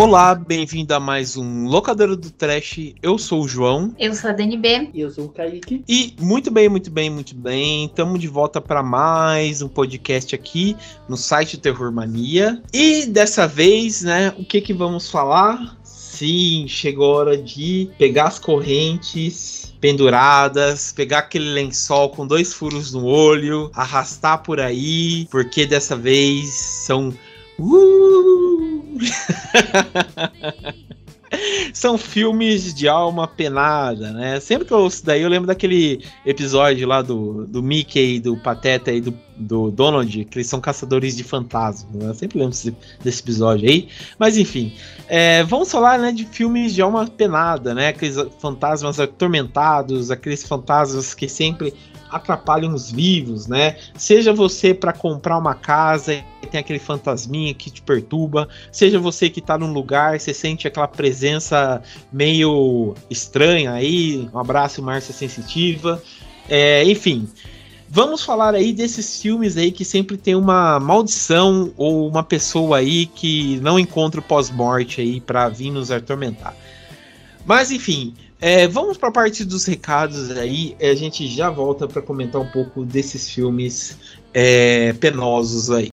Olá, bem-vindo a mais um Locadora do Trash. Eu sou o João. Eu sou a DNB. E eu sou o Kaique. E muito bem, muito bem, muito bem. Estamos de volta para mais um podcast aqui no site Terror Mania. E dessa vez, né, o que que vamos falar? Sim, chegou a hora de pegar as correntes penduradas, pegar aquele lençol com dois furos no olho, arrastar por aí, porque dessa vez são Uh! São filmes de alma penada, né? Sempre que eu ouço daí, eu lembro daquele episódio lá do, do Mickey, do Pateta e do, do Donald, que eles são caçadores de fantasmas. Né? Eu sempre lembro desse, desse episódio aí. Mas enfim, é, vamos falar né, de filmes de alma penada, né? Aqueles fantasmas atormentados, aqueles fantasmas que sempre atrapalham os vivos, né? Seja você para comprar uma casa tem aquele fantasminha que te perturba, seja você que tá num lugar, você sente aquela presença meio estranha aí. Um abraço, Márcia Sensitiva. É, enfim, vamos falar aí desses filmes aí que sempre tem uma maldição ou uma pessoa aí que não encontra o pós-morte aí para vir nos atormentar. Mas enfim, é, vamos para a parte dos recados aí. A gente já volta para comentar um pouco desses filmes é, penosos aí.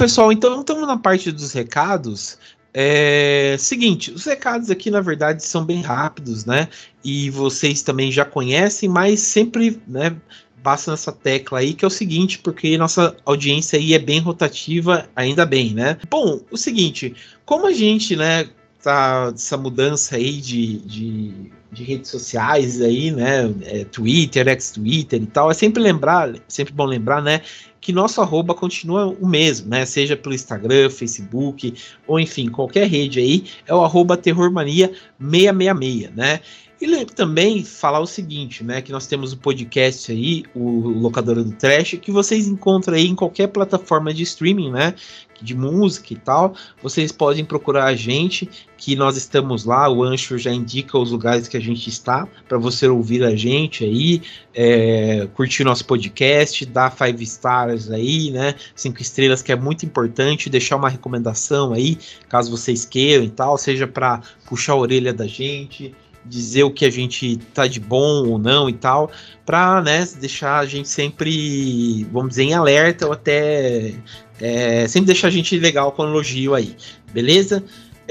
Pessoal, então estamos na parte dos recados. É seguinte, os recados aqui na verdade são bem rápidos, né? E vocês também já conhecem, mas sempre, né, basta nessa tecla aí que é o seguinte, porque nossa audiência aí é bem rotativa, ainda bem, né? Bom, o seguinte, como a gente, né, tá essa mudança aí de, de, de redes sociais aí, né, é, Twitter, ex-Twitter e tal, é sempre lembrar, sempre bom lembrar, né, que nosso arroba continua o mesmo, né? Seja pelo Instagram, Facebook, ou enfim, qualquer rede aí, é o arroba terrormania666, né? E também falar o seguinte, né? Que nós temos o podcast aí, o Locadora do Trash, que vocês encontram aí em qualquer plataforma de streaming, né? De música e tal. Vocês podem procurar a gente, que nós estamos lá. O Ancho já indica os lugares que a gente está, para você ouvir a gente aí, é, curtir nosso podcast, dar five stars aí, né? Cinco estrelas, que é muito importante. Deixar uma recomendação aí, caso vocês queiram e tal, seja para puxar a orelha da gente dizer o que a gente tá de bom ou não e tal, para né, deixar a gente sempre, vamos dizer, em alerta ou até é, sempre deixar a gente legal com elogio aí, beleza?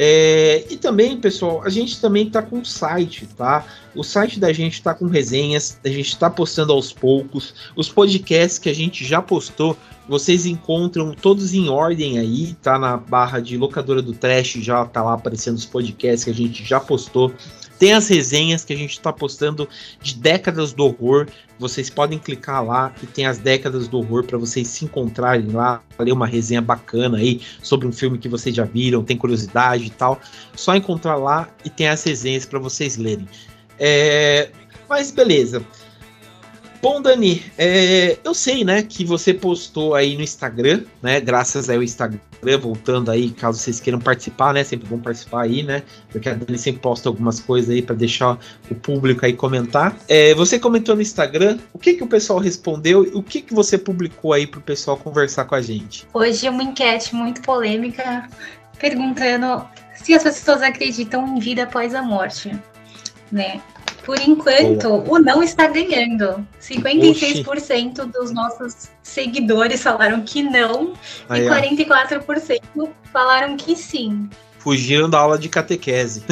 É, e também, pessoal, a gente também tá com site, tá? O site da gente tá com resenhas, a gente tá postando aos poucos. Os podcasts que a gente já postou, vocês encontram todos em ordem aí, tá na barra de locadora do trash, já tá lá aparecendo os podcasts que a gente já postou. Tem as resenhas que a gente está postando de décadas do horror. Vocês podem clicar lá e tem as décadas do horror para vocês se encontrarem lá, ler uma resenha bacana aí sobre um filme que vocês já viram, tem curiosidade e tal. Só encontrar lá e tem as resenhas para vocês lerem. É... Mas beleza. Bom, Dani, é, eu sei, né, que você postou aí no Instagram, né, graças ao Instagram, voltando aí, caso vocês queiram participar, né, sempre bom participar aí, né, porque a Dani sempre posta algumas coisas aí para deixar o público aí comentar. É, você comentou no Instagram, o que que o pessoal respondeu e o que que você publicou aí pro pessoal conversar com a gente? Hoje é uma enquete muito polêmica perguntando se as pessoas acreditam em vida após a morte, né? Por enquanto, Boa. o não está ganhando. 56% Oxi. dos nossos seguidores falaram que não Aí, e 44% ó. falaram que sim. Fugiram da aula de catequese.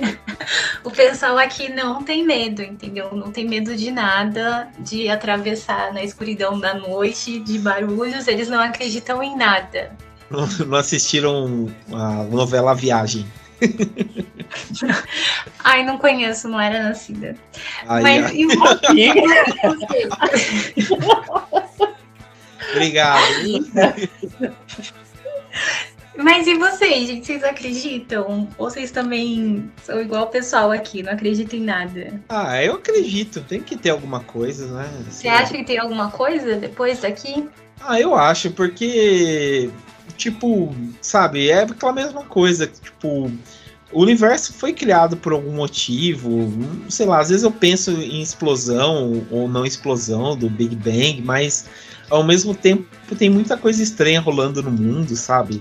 o pessoal aqui não tem medo, entendeu? Não tem medo de nada, de atravessar na escuridão da noite, de barulhos, eles não acreditam em nada. Não assistiram a novela Viagem. Ai, não conheço, não era nascida. Ai, Mas ai. e você? Obrigado. Mas e vocês, gente? Vocês acreditam? Ou vocês também são igual o pessoal aqui, não acreditam em nada? Ah, eu acredito. Tem que ter alguma coisa, né? Você acha que tem alguma coisa depois daqui? Ah, eu acho, porque, tipo, sabe, é aquela mesma coisa. Tipo, o universo foi criado por algum motivo, sei lá, às vezes eu penso em explosão ou não explosão do Big Bang, mas ao mesmo tempo tem muita coisa estranha rolando no mundo, sabe?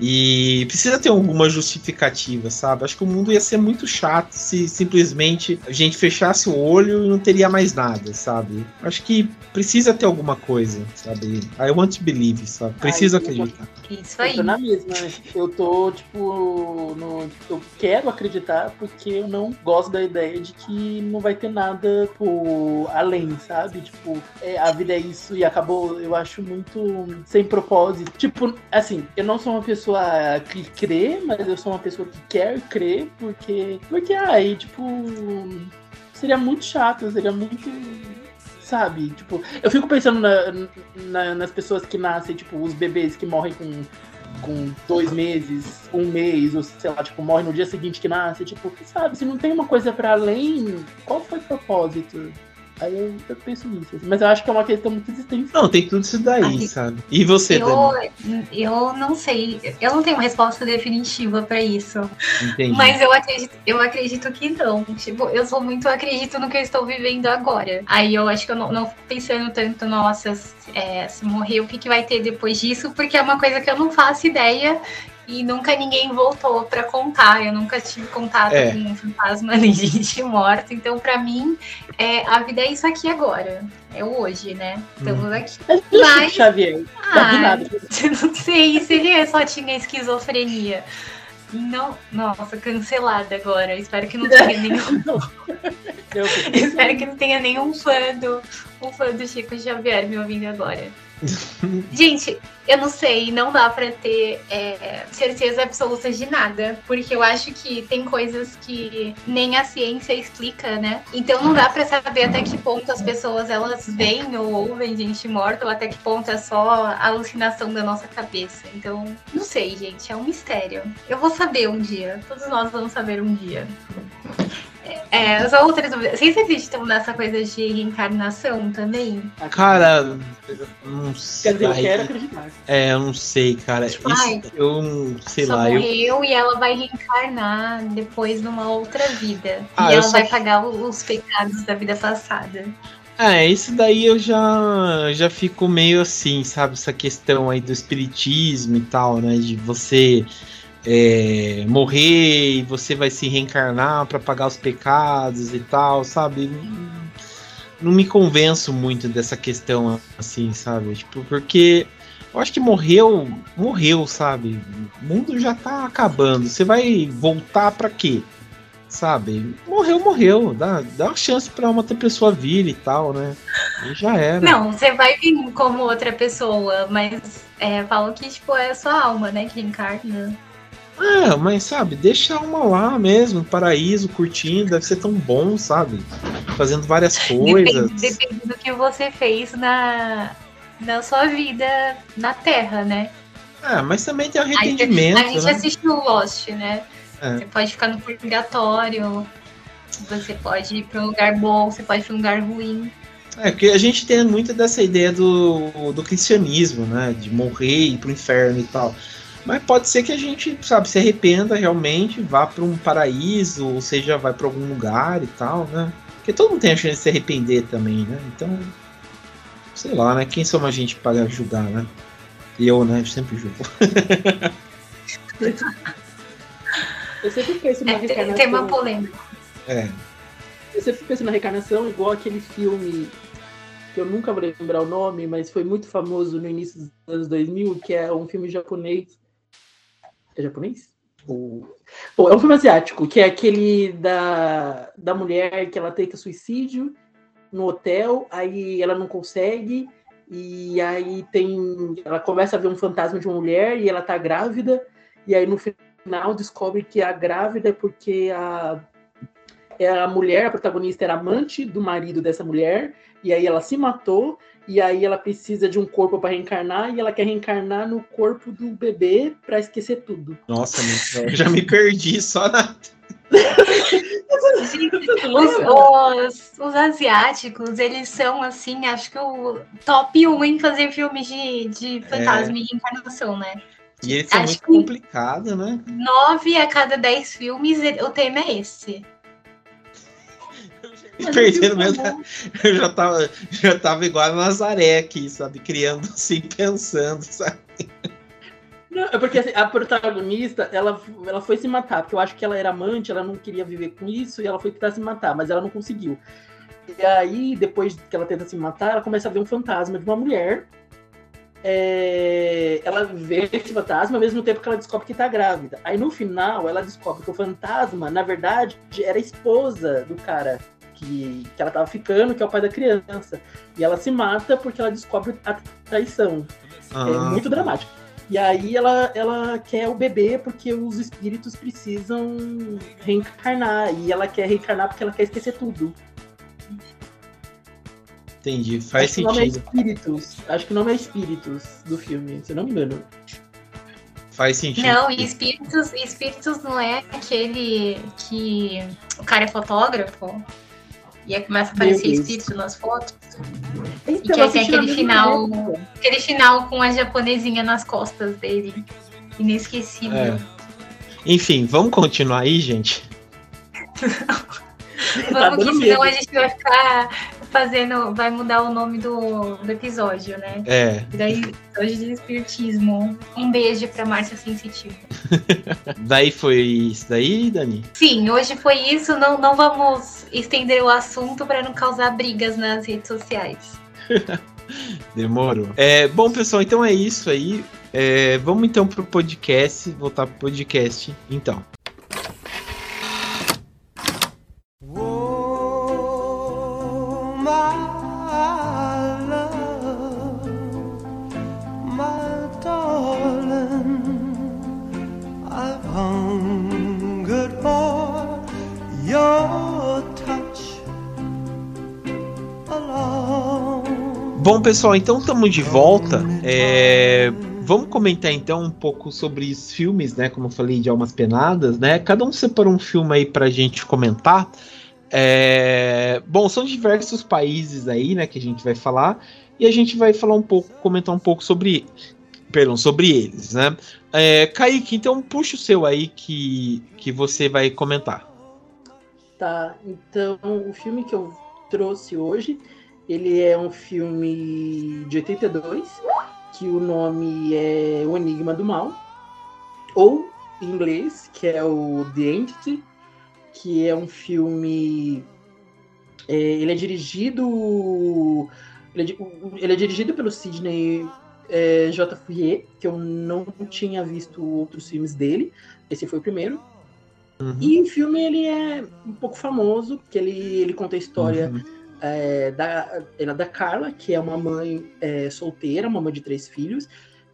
E precisa ter alguma justificativa, sabe? Acho que o mundo ia ser muito chato se simplesmente a gente fechasse o olho e não teria mais nada, sabe? Acho que precisa ter alguma coisa, sabe? I want to believe, sabe? Preciso Ai, acreditar. Isso aí. Eu tô na mesma. Eu tô, tipo, no, eu quero acreditar porque eu não gosto da ideia de que não vai ter nada tipo, além, sabe? Tipo, é, a vida é isso e acabou. Eu acho muito sem propósito. Tipo, assim, eu não sou uma pessoa que crê, mas eu sou uma pessoa que quer crer porque. Porque aí, tipo. Seria muito chato, seria muito sabe? Tipo, eu fico pensando na, na, nas pessoas que nascem, tipo, os bebês que morrem com, com dois meses, um mês, ou sei lá, tipo, morrem no dia seguinte que nasce, tipo, sabe? Se não tem uma coisa para além, qual foi o propósito? Aí eu, eu penso nisso. Assim. Mas eu acho que é uma questão muito existente. Não, tem tudo isso daí, sabe? E você, eu, Dani? Eu não sei. Eu não tenho uma resposta definitiva para isso. Entendi. Mas eu acredito, eu acredito que não. Tipo, eu sou muito acredito no que eu estou vivendo agora. Aí eu acho que eu não, não fico pensando tanto, nossa, é, se morrer, o que, que vai ter depois disso? Porque é uma coisa que eu não faço ideia e nunca ninguém voltou para contar. Eu nunca tive contato é. com um fantasma nem gente morta. Então, para mim, é, a vida é isso aqui agora. É o hoje, né? Estamos hum. aqui. Mas. Xavier. Ah, não sei se ele só tinha esquizofrenia. Não, nossa, cancelada agora. Espero que não tenha nenhum. Espero que não tenha nenhum fã do, um fã do Chico Xavier me ouvindo agora. Gente, eu não sei, não dá para ter é, certeza absoluta de nada, porque eu acho que tem coisas que nem a ciência explica, né? Então não dá para saber até que ponto as pessoas elas veem ou ouvem gente morta, ou até que ponto é só alucinação da nossa cabeça. Então, não sei, gente, é um mistério. Eu vou saber um dia, todos nós vamos saber um dia. É, só outras dúvidas. Vocês acreditam nessa coisa de reencarnação também? Cara, não sei. Quer dizer, eu quero acreditar. É, eu não sei, cara. Tipo, Isso, eu não sei só lá. Morreu eu... e ela vai reencarnar depois numa outra vida. Ah, e ela só... vai pagar os pecados da vida passada. É, isso daí eu já, já fico meio assim, sabe? Essa questão aí do espiritismo e tal, né? De você é, morrer e você vai se reencarnar para pagar os pecados e tal, sabe? Não me convenço muito dessa questão assim, sabe? Tipo, porque eu acho que morreu, morreu, sabe? O mundo já tá acabando. Você vai voltar para quê? Sabe? Morreu, morreu. Dá, dá uma chance para uma outra pessoa vir e tal, né? E já era. Não, você vai vir como outra pessoa, mas é, falam que tipo, é a sua alma, né, que encarna. É, mas sabe, deixa uma lá mesmo, paraíso, curtindo, deve ser tão bom, sabe? Fazendo várias coisas. Depende, depende do que você fez na, na sua vida na Terra, né? É, mas também tem arrependimento. A gente né? assistiu Lost, né? É. Você pode ficar no purgatório, você pode ir para um lugar bom, você pode ir para um lugar ruim. É, porque a gente tem muito dessa ideia do, do cristianismo, né? De morrer e ir pro inferno e tal. Mas pode ser que a gente, sabe, se arrependa realmente, vá para um paraíso, ou seja, vai para algum lugar e tal, né? Porque todo mundo tem a chance de se arrepender também, né? Então, sei lá, né? Quem somos a gente para julgar, né? Eu, né? Eu sempre julgo. Eu sempre penso na é, reencarnação. Tem uma polêmica. É. Eu sempre penso na reencarnação igual aquele filme que eu nunca vou lembrar o nome, mas foi muito famoso no início dos anos 2000, que é um filme japonês é japonês? Ou... é um filme asiático, que é aquele da, da mulher que ela tenta suicídio no hotel, aí ela não consegue, e aí tem. Ela começa a ver um fantasma de uma mulher e ela tá grávida, e aí no final descobre que a grávida é porque a, é a mulher, a protagonista era amante do marido dessa mulher, e aí ela se matou, e aí ela precisa de um corpo para reencarnar e ela quer reencarnar no corpo do bebê para esquecer tudo. Nossa, eu já me perdi só na. os, os, os, asiáticos, eles são assim, acho que o top 1 em fazer filmes de, de fantasma é. e reencarnação, né? E esse é muito complicado, né? Nove a cada dez filmes, o tema é esse. Perdendo mesmo. Eu já tava, já tava igual a Nazaré aqui, sabe? Criando assim, pensando, sabe? Não, é porque assim, a protagonista, ela, ela foi se matar, porque eu acho que ela era amante, ela não queria viver com isso, e ela foi tentar se matar, mas ela não conseguiu. E aí, depois que ela tenta se matar, ela começa a ver um fantasma de uma mulher. É... Ela vê esse fantasma ao mesmo tempo que ela descobre que tá grávida. Aí no final, ela descobre que o fantasma, na verdade, era a esposa do cara que, que ela tava ficando, que é o pai da criança. E ela se mata porque ela descobre a traição. É ah. É muito dramático. E aí ela, ela quer o bebê porque os espíritos precisam reencarnar. E ela quer reencarnar porque ela quer esquecer tudo. Entendi, faz Acho sentido. Que o nome é Espíritos. Acho que o nome é Espíritos do filme, se não me engano. Faz sentido. Não, e Espíritos, Espíritos não é aquele que o cara é fotógrafo e aí começa a aparecer espírito nas fotos. Então, e que aí tem aquele final, aquele final com a japonesinha nas costas dele. Inesquecível. É. Enfim, vamos continuar aí, gente? vamos, tá que senão a gente vai ficar fazendo. Vai mudar o nome do, do episódio, né? É. E daí, hoje de espiritismo. Um beijo pra Márcia Sensitiva. daí foi isso daí, Dani? Sim, hoje foi isso. Não, não vamos estender o assunto para não causar brigas nas redes sociais. Demorou. É, bom, pessoal, então é isso aí. É, vamos então pro podcast, voltar pro podcast, então. Pessoal, então estamos de volta. É, vamos comentar então um pouco sobre os filmes, né? Como eu falei, de Almas Penadas, né? Cada um separou um filme aí pra gente comentar. É, bom, são diversos países aí, né, que a gente vai falar. E a gente vai falar um pouco, comentar um pouco sobre, perdão, sobre eles, né? É, Kaique, então puxa o seu aí que, que você vai comentar. Tá, então o filme que eu trouxe hoje ele é um filme de 82, que o nome é O Enigma do Mal, ou em inglês, que é o The Entity, que é um filme. É, ele é dirigido. Ele é, ele é dirigido pelo Sidney é, J. Fourier, que eu não tinha visto outros filmes dele. Esse foi o primeiro. Uhum. E o filme ele é um pouco famoso, porque ele, ele conta a história. Uhum é, da, ela é da Carla, que é uma mãe é, solteira, uma mãe de três filhos,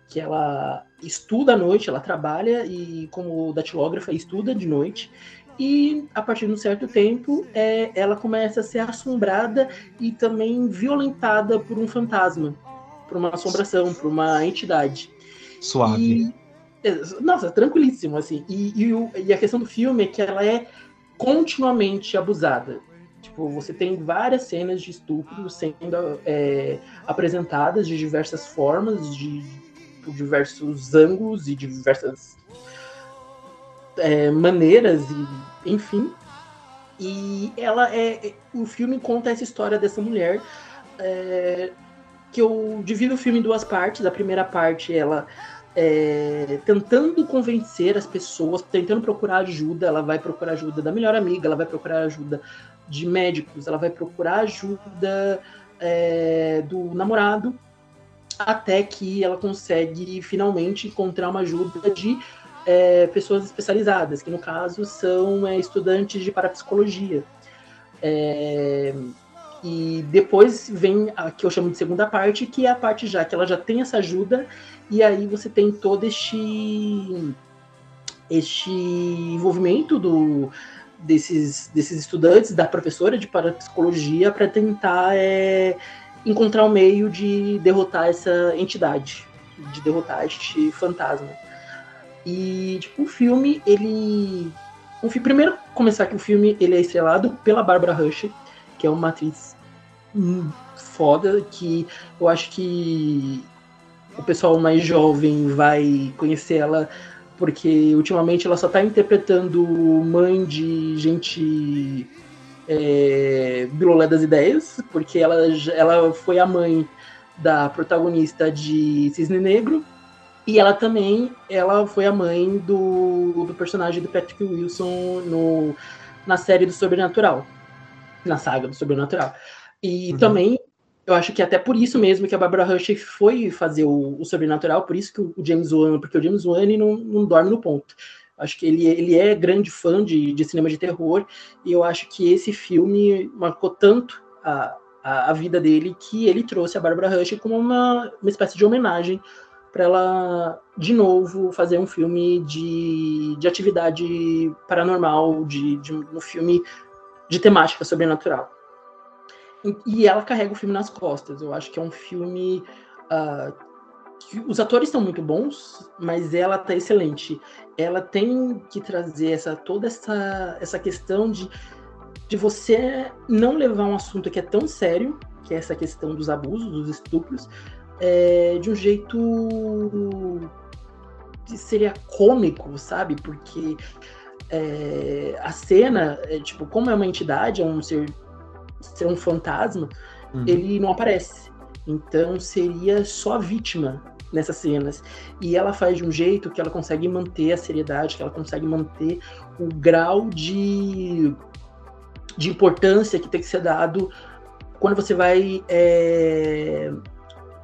que ela estuda à noite, ela trabalha e como datilógrafa estuda de noite. E a partir de um certo tempo, é, ela começa a ser assombrada e também violentada por um fantasma, por uma assombração, por uma entidade. Suave. E, é, nossa, tranquilíssimo, assim. E, e, e a questão do filme é que ela é continuamente abusada. Tipo, você tem várias cenas de estupro sendo é, apresentadas de diversas formas, de, diversos ângulos e diversas é, maneiras, e, enfim. E ela é. O filme conta essa história dessa mulher. É, que eu divido o filme em duas partes. A primeira parte, ela é, tentando convencer as pessoas, tentando procurar ajuda. Ela vai procurar ajuda da melhor amiga, ela vai procurar ajuda de médicos, ela vai procurar ajuda é, do namorado, até que ela consegue finalmente encontrar uma ajuda de é, pessoas especializadas, que no caso são é, estudantes de parapsicologia. É, e depois vem a que eu chamo de segunda parte, que é a parte já que ela já tem essa ajuda, e aí você tem todo este, este envolvimento do, desses, desses estudantes, da professora de parapsicologia, para tentar é, encontrar um meio de derrotar essa entidade, de derrotar este fantasma. E, tipo, o filme, ele. O filme, primeiro, começar que o filme ele é estrelado pela Barbara Rush, que é uma atriz foda, que eu acho que o pessoal mais jovem vai conhecer ela porque ultimamente ela só tá interpretando mãe de gente é, bilolé das ideias, porque ela, ela foi a mãe da protagonista de Cisne Negro, e ela também ela foi a mãe do, do personagem do Patrick Wilson no, na série do Sobrenatural, na saga do Sobrenatural. E uhum. também eu acho que até por isso mesmo que a Barbara Rush foi fazer o, o Sobrenatural, por isso que o, James Wan, porque o James Wan não, não dorme no ponto. Acho que ele, ele é grande fã de, de cinema de terror, e eu acho que esse filme marcou tanto a, a, a vida dele que ele trouxe a Barbara Rush como uma, uma espécie de homenagem para ela, de novo, fazer um filme de, de atividade paranormal, de, de um filme de temática sobrenatural. E ela carrega o filme nas costas. Eu acho que é um filme. Uh, que os atores estão muito bons, mas ela tá excelente. Ela tem que trazer essa, toda essa, essa questão de, de você não levar um assunto que é tão sério, que é essa questão dos abusos, dos estupros, é, de um jeito que seria cômico, sabe? Porque é, a cena, é, tipo, como é uma entidade, é um ser ser um fantasma, uhum. ele não aparece. Então seria só a vítima nessas cenas. E ela faz de um jeito que ela consegue manter a seriedade, que ela consegue manter o grau de, de importância que tem que ser dado quando você vai é,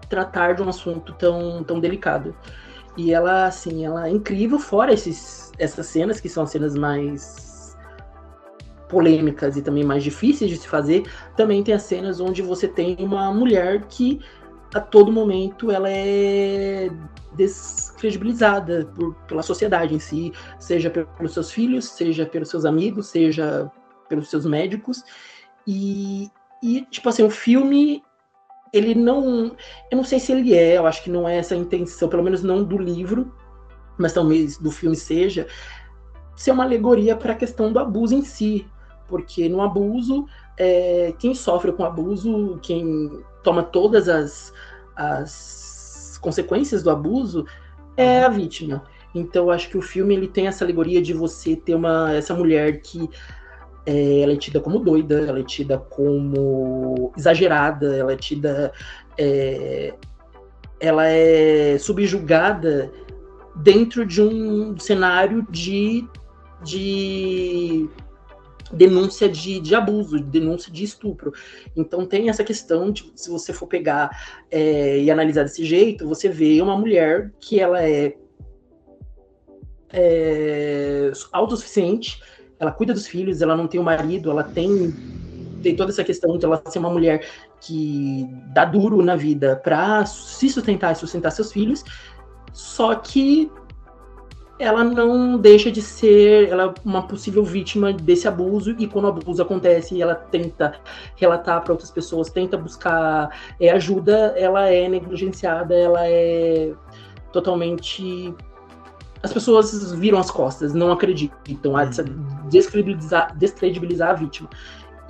tratar de um assunto tão, tão delicado. E ela, assim, ela é incrível, fora esses, essas cenas, que são as cenas mais polêmicas e também mais difíceis de se fazer, também tem as cenas onde você tem uma mulher que a todo momento ela é descredibilizada por, pela sociedade em si, seja pelos seus filhos, seja pelos seus amigos, seja pelos seus médicos. E, e tipo assim, o filme ele não. Eu não sei se ele é, eu acho que não é essa a intenção, pelo menos não do livro, mas talvez do filme seja, ser uma alegoria para a questão do abuso em si porque no abuso, é, quem sofre com abuso, quem toma todas as, as consequências do abuso, é a vítima. Então, eu acho que o filme ele tem essa alegoria de você ter uma essa mulher que é, ela é tida como doida, ela é tida como exagerada, ela é tida. É, ela é subjugada dentro de um cenário de, de denúncia de, de abuso, denúncia de estupro. Então tem essa questão de se você for pegar é, e analisar desse jeito, você vê uma mulher que ela é, é autossuficiente, ela cuida dos filhos, ela não tem um marido, ela tem tem toda essa questão de ela ser uma mulher que dá duro na vida para se sustentar e sustentar seus filhos, só que ela não deixa de ser ela é uma possível vítima desse abuso e quando o abuso acontece ela tenta relatar para outras pessoas tenta buscar é, ajuda ela é negligenciada ela é totalmente as pessoas viram as costas não acreditam a descredibilizar, descredibilizar a vítima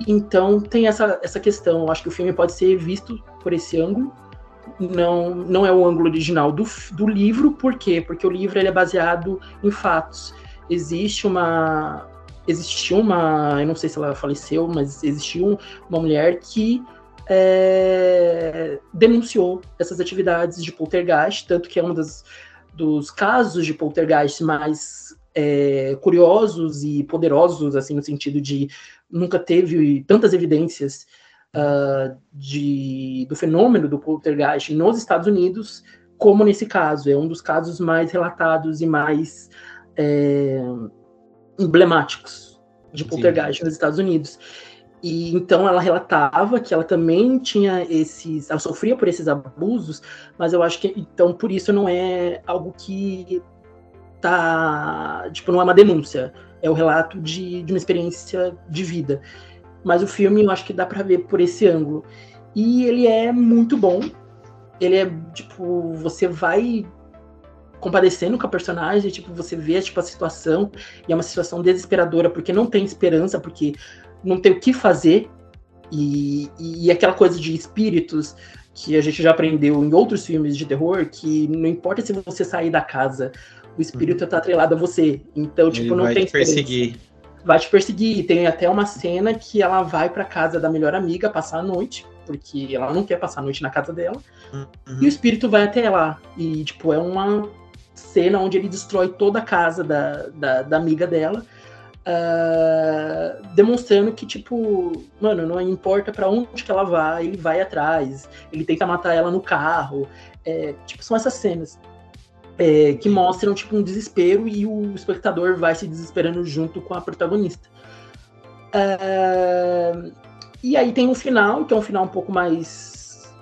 então tem essa, essa questão eu acho que o filme pode ser visto por esse ângulo não, não é o ângulo original do, do livro, por quê? Porque o livro ele é baseado em fatos. Existe uma. Existiu uma. Eu não sei se ela faleceu, mas existiu uma mulher que é, denunciou essas atividades de poltergeist, tanto que é um das, dos casos de poltergeist mais é, curiosos e poderosos, assim, no sentido de nunca teve tantas evidências uh, de, do fenômeno do poltergeist nos Estados Unidos, como nesse caso. É um dos casos mais relatados e mais é, emblemáticos de poltergeist Sim. nos Estados Unidos. E então ela relatava que ela também tinha esses, ela sofria por esses abusos, mas eu acho que então por isso não é algo que tá, tipo, não é uma denúncia, é o relato de, de uma experiência de vida. Mas o filme eu acho que dá para ver por esse ângulo. E ele é muito bom. Ele é, tipo, você vai compadecendo com a personagem, tipo, você vê tipo, a situação, e é uma situação desesperadora, porque não tem esperança, porque não tem o que fazer. E, e aquela coisa de espíritos, que a gente já aprendeu em outros filmes de terror, que não importa se você sair da casa, o espírito está atrelado a você. Então, Ele tipo, não vai tem te perseguir. diferença. Vai te perseguir. Tem até uma cena que ela vai pra casa da melhor amiga passar a noite, porque ela não quer passar a noite na casa dela. Uhum. E o espírito vai até lá. E, tipo, é uma cena onde ele destrói toda a casa da, da, da amiga dela. Ah, demonstrando que, tipo, mano, não importa pra onde que ela vai, ele vai atrás. Ele tenta matar ela no carro. É, tipo, são essas cenas. é, que mostram, tipo, um desespero e o espectador vai se desesperando junto com a protagonista. Ah, e aí tem um final, que é um final um pouco mais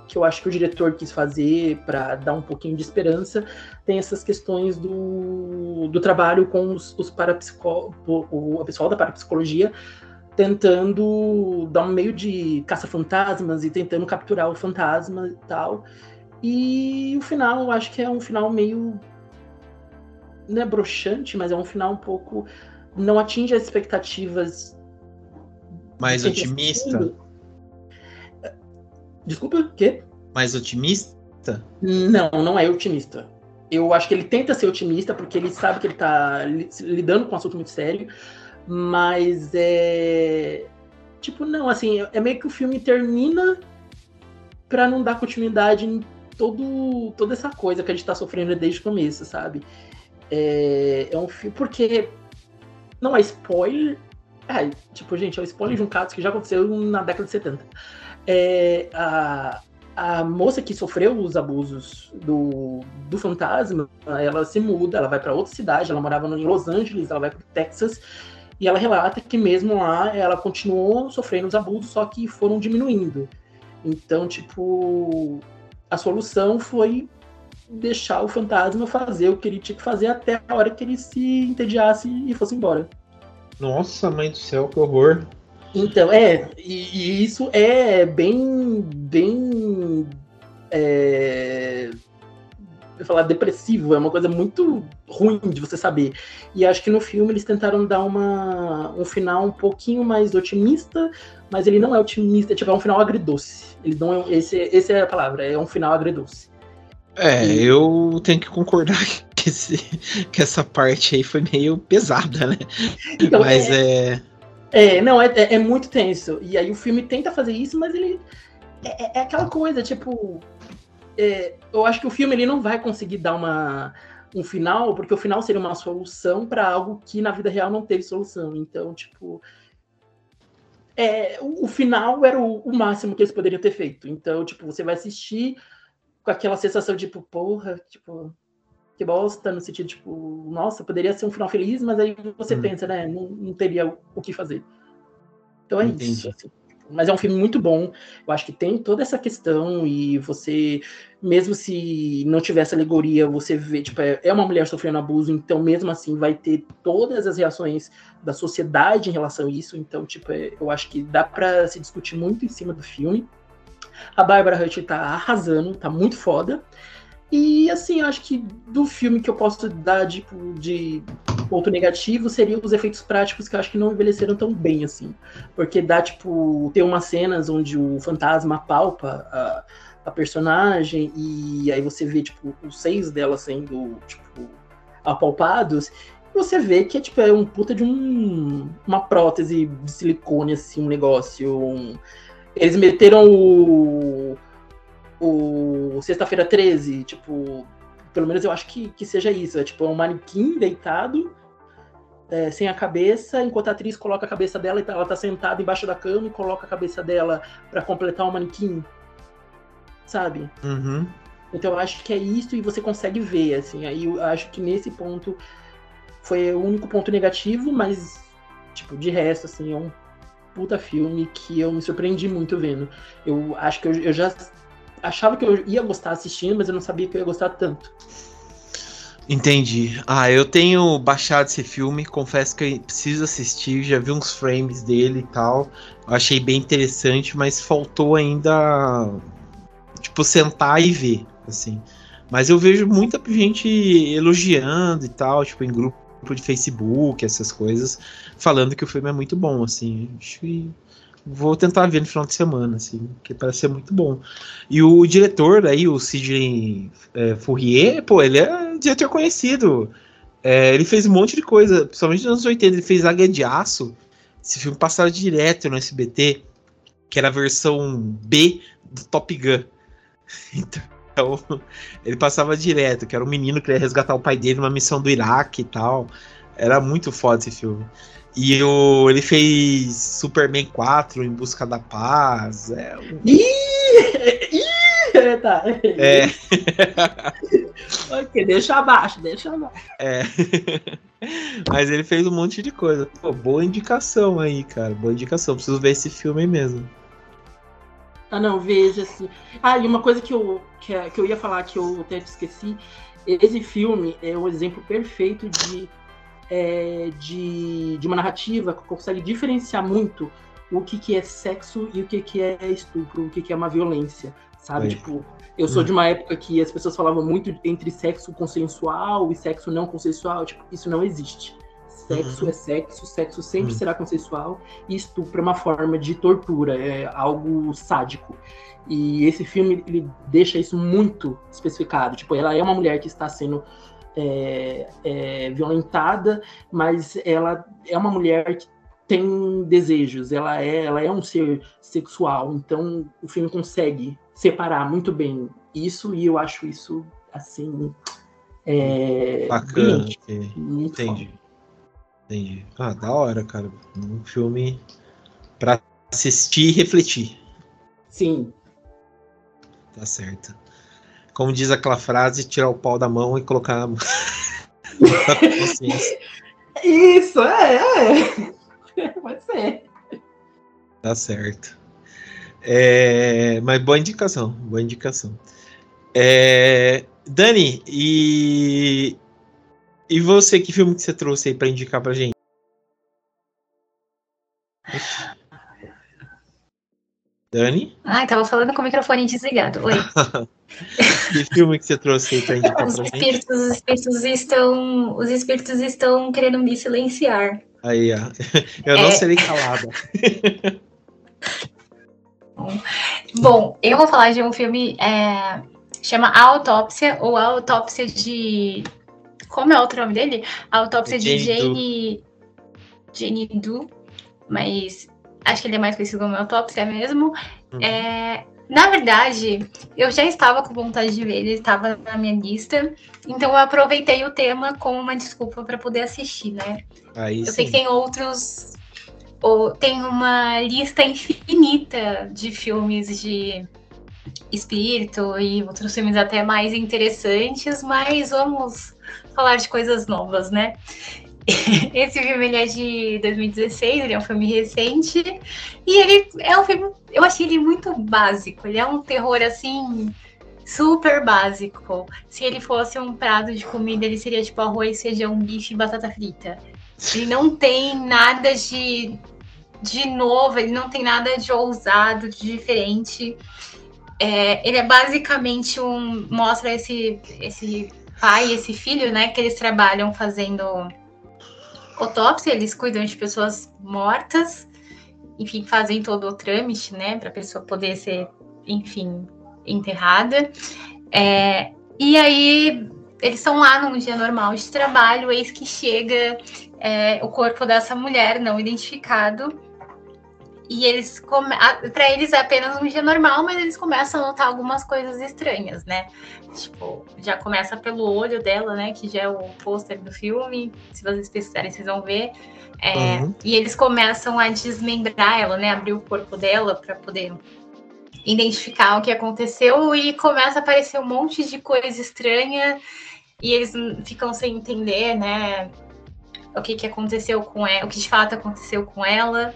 que eu acho que o diretor quis fazer para dar um pouquinho de esperança, tem essas questões do, do trabalho com os, os parapsicó, o, o pessoal da parapsicologia tentando dar um meio de caça-fantasmas e tentando capturar o fantasma e tal. E o final, eu acho que é um final meio. Não é broxante, mas é um final um pouco. Não atinge as expectativas. Mais tá otimista? assistindo. Desculpa, o quê? Mais otimista? Não, não é otimista. Eu acho que ele tenta ser otimista porque ele sabe que ele tá li- lidando com um assunto muito sério, mas é. Tipo, não, assim, é meio que o filme termina pra não dar continuidade em todo, toda essa coisa que a gente tá sofrendo desde o começo, sabe? É, é um filme. Porque. Não é spoiler. É, tipo, gente, é o spoiler de um caso que já aconteceu na década de 70. É, a, a moça que sofreu os abusos do, do fantasma, ela se muda, ela vai para outra cidade, ela morava em Los Angeles, ela vai para Texas, e ela relata que mesmo lá ela continuou sofrendo os abusos, só que foram diminuindo. Então, tipo, a solução foi deixar o fantasma fazer o que ele tinha que fazer até a hora que ele se entediasse e fosse embora. Nossa, mãe do céu, que horror. Então, é, e, e isso é bem, bem, é, eu falar depressivo, é uma coisa muito ruim de você saber. E acho que no filme eles tentaram dar uma, um final um pouquinho mais otimista, mas ele não é otimista, tipo, é um final agridoce. Ele não é, esse, esse é a palavra, é um final agridoce. É, E- eu tenho que concordar que, esse- que essa parte aí foi meio pesada, né? Então, Mas é. É, não, é, é, é muito tenso. E aí o filme tenta fazer isso, mas ele. É, é- é aquela coisa, tipo. é, eu acho que o filme ele não vai conseguir dar uma, um final, porque o final seria uma solução para algo que na vida real não teve solução. Então, tipo. É, o, o final era o, o máximo que eles poderiam ter feito. Então, tipo, você vai assistir com aquela sensação, tipo, porra, tipo. Que bosta, no sentido, tipo, nossa, poderia ser um final feliz, mas aí você Hum. pensa, né? Não, não teria o que fazer. Então é Entendi. isso. assim. Mas é um filme muito bom. Eu acho que tem toda essa questão e você, mesmo se não tivesse alegoria, você vê, tipo, é é uma mulher sofrendo abuso, então mesmo assim vai ter todas as reações da sociedade em relação a isso. Então, tipo, é- eu acho que dá pra se discutir muito em cima do filme. A Bárbara Hutt tá arrasando, tá muito foda. E assim, eu acho que do filme que eu posso dar tipo, de ponto negativo seria os efeitos práticos que eu acho que não envelheceram tão bem assim. Porque dá, tipo, tem umas cenas onde o fantasma apalpa a, a personagem e aí você vê, tipo, os seios dela sendo, tipo, apalpados. E você vê que é, tipo, é um puta de um, uma prótese de silicone, assim, um negócio. um- Eles meteram o, o Sexta-feira 13, tipo, pelo menos eu acho que, que seja isso. É tipo, é um manequim deitado, é, sem a cabeça, enquanto a atriz coloca a cabeça dela e tá- ela tá sentada embaixo da cama e coloca a cabeça dela pra completar o manequim. Sabe? Uhum. Então eu acho que é isso e você consegue ver, assim. Aí eu acho que nesse ponto foi o único ponto negativo, mas, tipo, de resto, assim, é um puta filme que eu me surpreendi muito vendo. Eu acho que eu, eu já achava que eu ia gostar assistindo, mas eu não sabia que eu ia gostar tanto. Entendi. Ah, eu tenho baixado esse filme, confesso que eu preciso assistir, já vi uns frames dele e tal. Achei bem interessante, mas faltou ainda tipo sentar e ver, assim. Mas eu vejo muita gente elogiando e tal, tipo em grupo de Facebook, essas coisas, falando que o filme é muito bom, assim. Acho que vou tentar ver no final de semana, assim, que parece ser muito bom. E o diretor aí, o Sidney é, Fourier, pô, ele é diretor conhecido. É, ele fez um monte de coisa, principalmente nos anos 80, ele fez Águia de Aço. Esse filme passava direto no SBT, que era a versão B do Top Gun. Então, ele passava direto, que era um menino que ia resgatar o pai dele numa missão do Iraque e tal. Era muito foda esse filme. E o, ele fez Superman 4 em busca da paz. É, um... tá. É. ok, deixa abaixo, deixa abaixo. É. Mas ele fez um monte de coisa. Pô, boa indicação aí, cara. Boa indicação. Preciso ver esse filme aí mesmo. Ah, não, veja assim. Ah, e uma coisa que eu, que, que eu ia falar que eu até esqueci. Esse filme é um exemplo perfeito de é, de, de uma narrativa que consegue diferenciar muito o que, que é sexo e o que, que é estupro, o que, que é uma violência, sabe? Tipo, eu sou hum. de uma época que as pessoas falavam muito entre sexo consensual e sexo não consensual. Tipo, isso não existe. Sexo uhum. é sexo, sexo sempre uhum. será consensual e estupro é uma forma de tortura, é algo sádico. E esse filme ele deixa isso muito especificado. Tipo, ela é uma mulher que está sendo é, é, violentada, mas ela é uma mulher que tem desejos, ela é, ela é um ser sexual, então o filme consegue separar muito bem isso e eu acho isso assim é, bacana. Entendi. Entendi. Ah, da hora, cara. Um filme para assistir e refletir. Sim. Tá certo como diz aquela frase, tirar o pau da mão e colocar na consciência. Isso, é, é. Pode ser. Tá certo. É, mas boa indicação, boa indicação. É, Dani, e, e você, que filme que você trouxe aí para indicar pra gente? Dani? Ai, tava falando com o microfone desligado. Oi. que filme que você trouxe aí pra indicar os espíritos, gente? Os espíritos estão. Os espíritos estão querendo me silenciar. Aí, ó. Eu não é... serei calada. Bom, eu vou falar de um filme. É, chama A Autópsia, ou A Autópsia de. Como é o outro nome dele? A Autópsia de Jane. Jane Du. Mas acho que ele é mais conhecido como Autópsia mesmo. Uhum. É, na verdade, eu já estava com vontade de ver, ele estava na minha lista, então eu aproveitei o tema como uma desculpa para poder assistir, né? Aí eu sim. sei que tem outros. Ou, tem uma lista infinita de filmes de espírito e outros filmes até mais interessantes, mas vamos falar de coisas novas, né? Esse filme ele é de 2016, ele é um filme recente. E ele é um filme. Eu achei ele muito básico. Ele é um terror assim. Super básico. Se ele fosse um prato de comida, ele seria tipo arroz, feijão, bife e batata frita. Ele não tem nada de, de novo, ele não tem nada de ousado, de diferente. É, ele é basicamente um. mostra esse, esse pai, esse filho, né? Que eles trabalham fazendo autópsia, eles cuidam de pessoas mortas, enfim, fazem todo o trâmite, né, para a pessoa poder ser, enfim, enterrada. É, e aí eles estão lá num dia normal de trabalho, eis que chega é, o corpo dessa mulher não identificado. E eles para eles é apenas um dia normal, mas eles começam a notar algumas coisas estranhas, né? Tipo, já começa pelo olho dela, né? Que já é o pôster do filme. Se vocês pesquisarem, vocês vão ver. É, uhum. E eles começam a desmembrar ela, né? Abrir o corpo dela para poder identificar o que aconteceu e começa a aparecer um monte de coisa estranha e eles ficam sem entender, né? O que, que aconteceu com ela, o que de fato aconteceu com ela.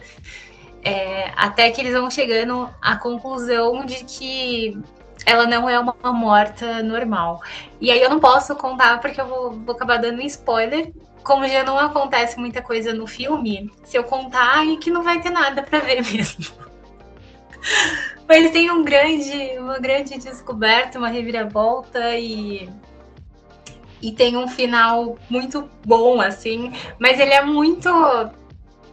É, até que eles vão chegando à conclusão de que ela não é uma morta normal. E aí eu não posso contar porque eu vou, vou acabar dando spoiler. Como já não acontece muita coisa no filme, se eu contar, é que não vai ter nada para ver mesmo. Mas tem um grande, uma grande descoberta, uma reviravolta e e tem um final muito bom assim, mas ele é muito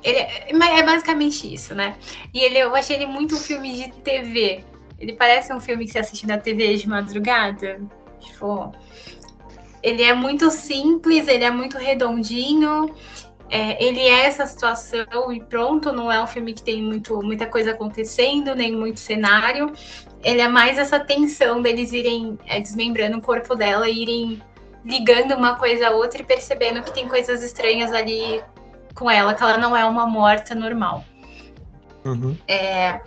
Ele é, é basicamente isso, né? E ele, eu achei ele muito um filme de TV. Ele parece um filme que você assiste na TV de madrugada. Tipo, ele é muito simples, ele é muito redondinho. É, ele é essa situação e pronto, não é um filme que tem muito, muita coisa acontecendo, nem muito cenário. Ele é mais essa tensão deles irem é, desmembrando o corpo dela irem ligando uma coisa a outra e percebendo que tem coisas estranhas ali com ela, que ela não é uma morta normal. Uhum. É,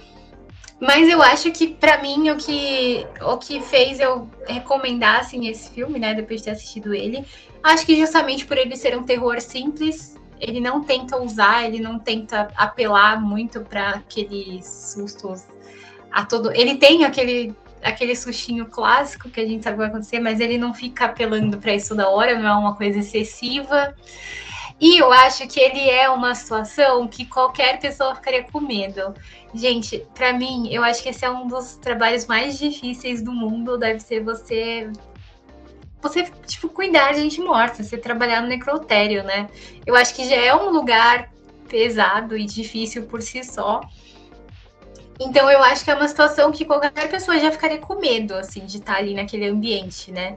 mas eu acho que, para mim, o que, o que fez eu recomendar assim, esse filme, né, depois de ter assistido ele, acho que justamente por ele ser um terror simples, ele não tenta usar, ele não tenta apelar muito para aqueles sustos a todo. Ele tem aquele aquele sustinho clássico que a gente sabe que vai acontecer, mas ele não fica apelando para isso da hora, não é uma coisa excessiva. E eu acho que ele é uma situação que qualquer pessoa ficaria com medo. Gente, para mim, eu acho que esse é um dos trabalhos mais difíceis do mundo. Deve ser você. Você, tipo, cuidar de gente morta, você trabalhar no necrotério, né? Eu acho que já é um lugar pesado e difícil por si só. Então eu acho que é uma situação que qualquer pessoa já ficaria com medo, assim, de estar ali naquele ambiente, né?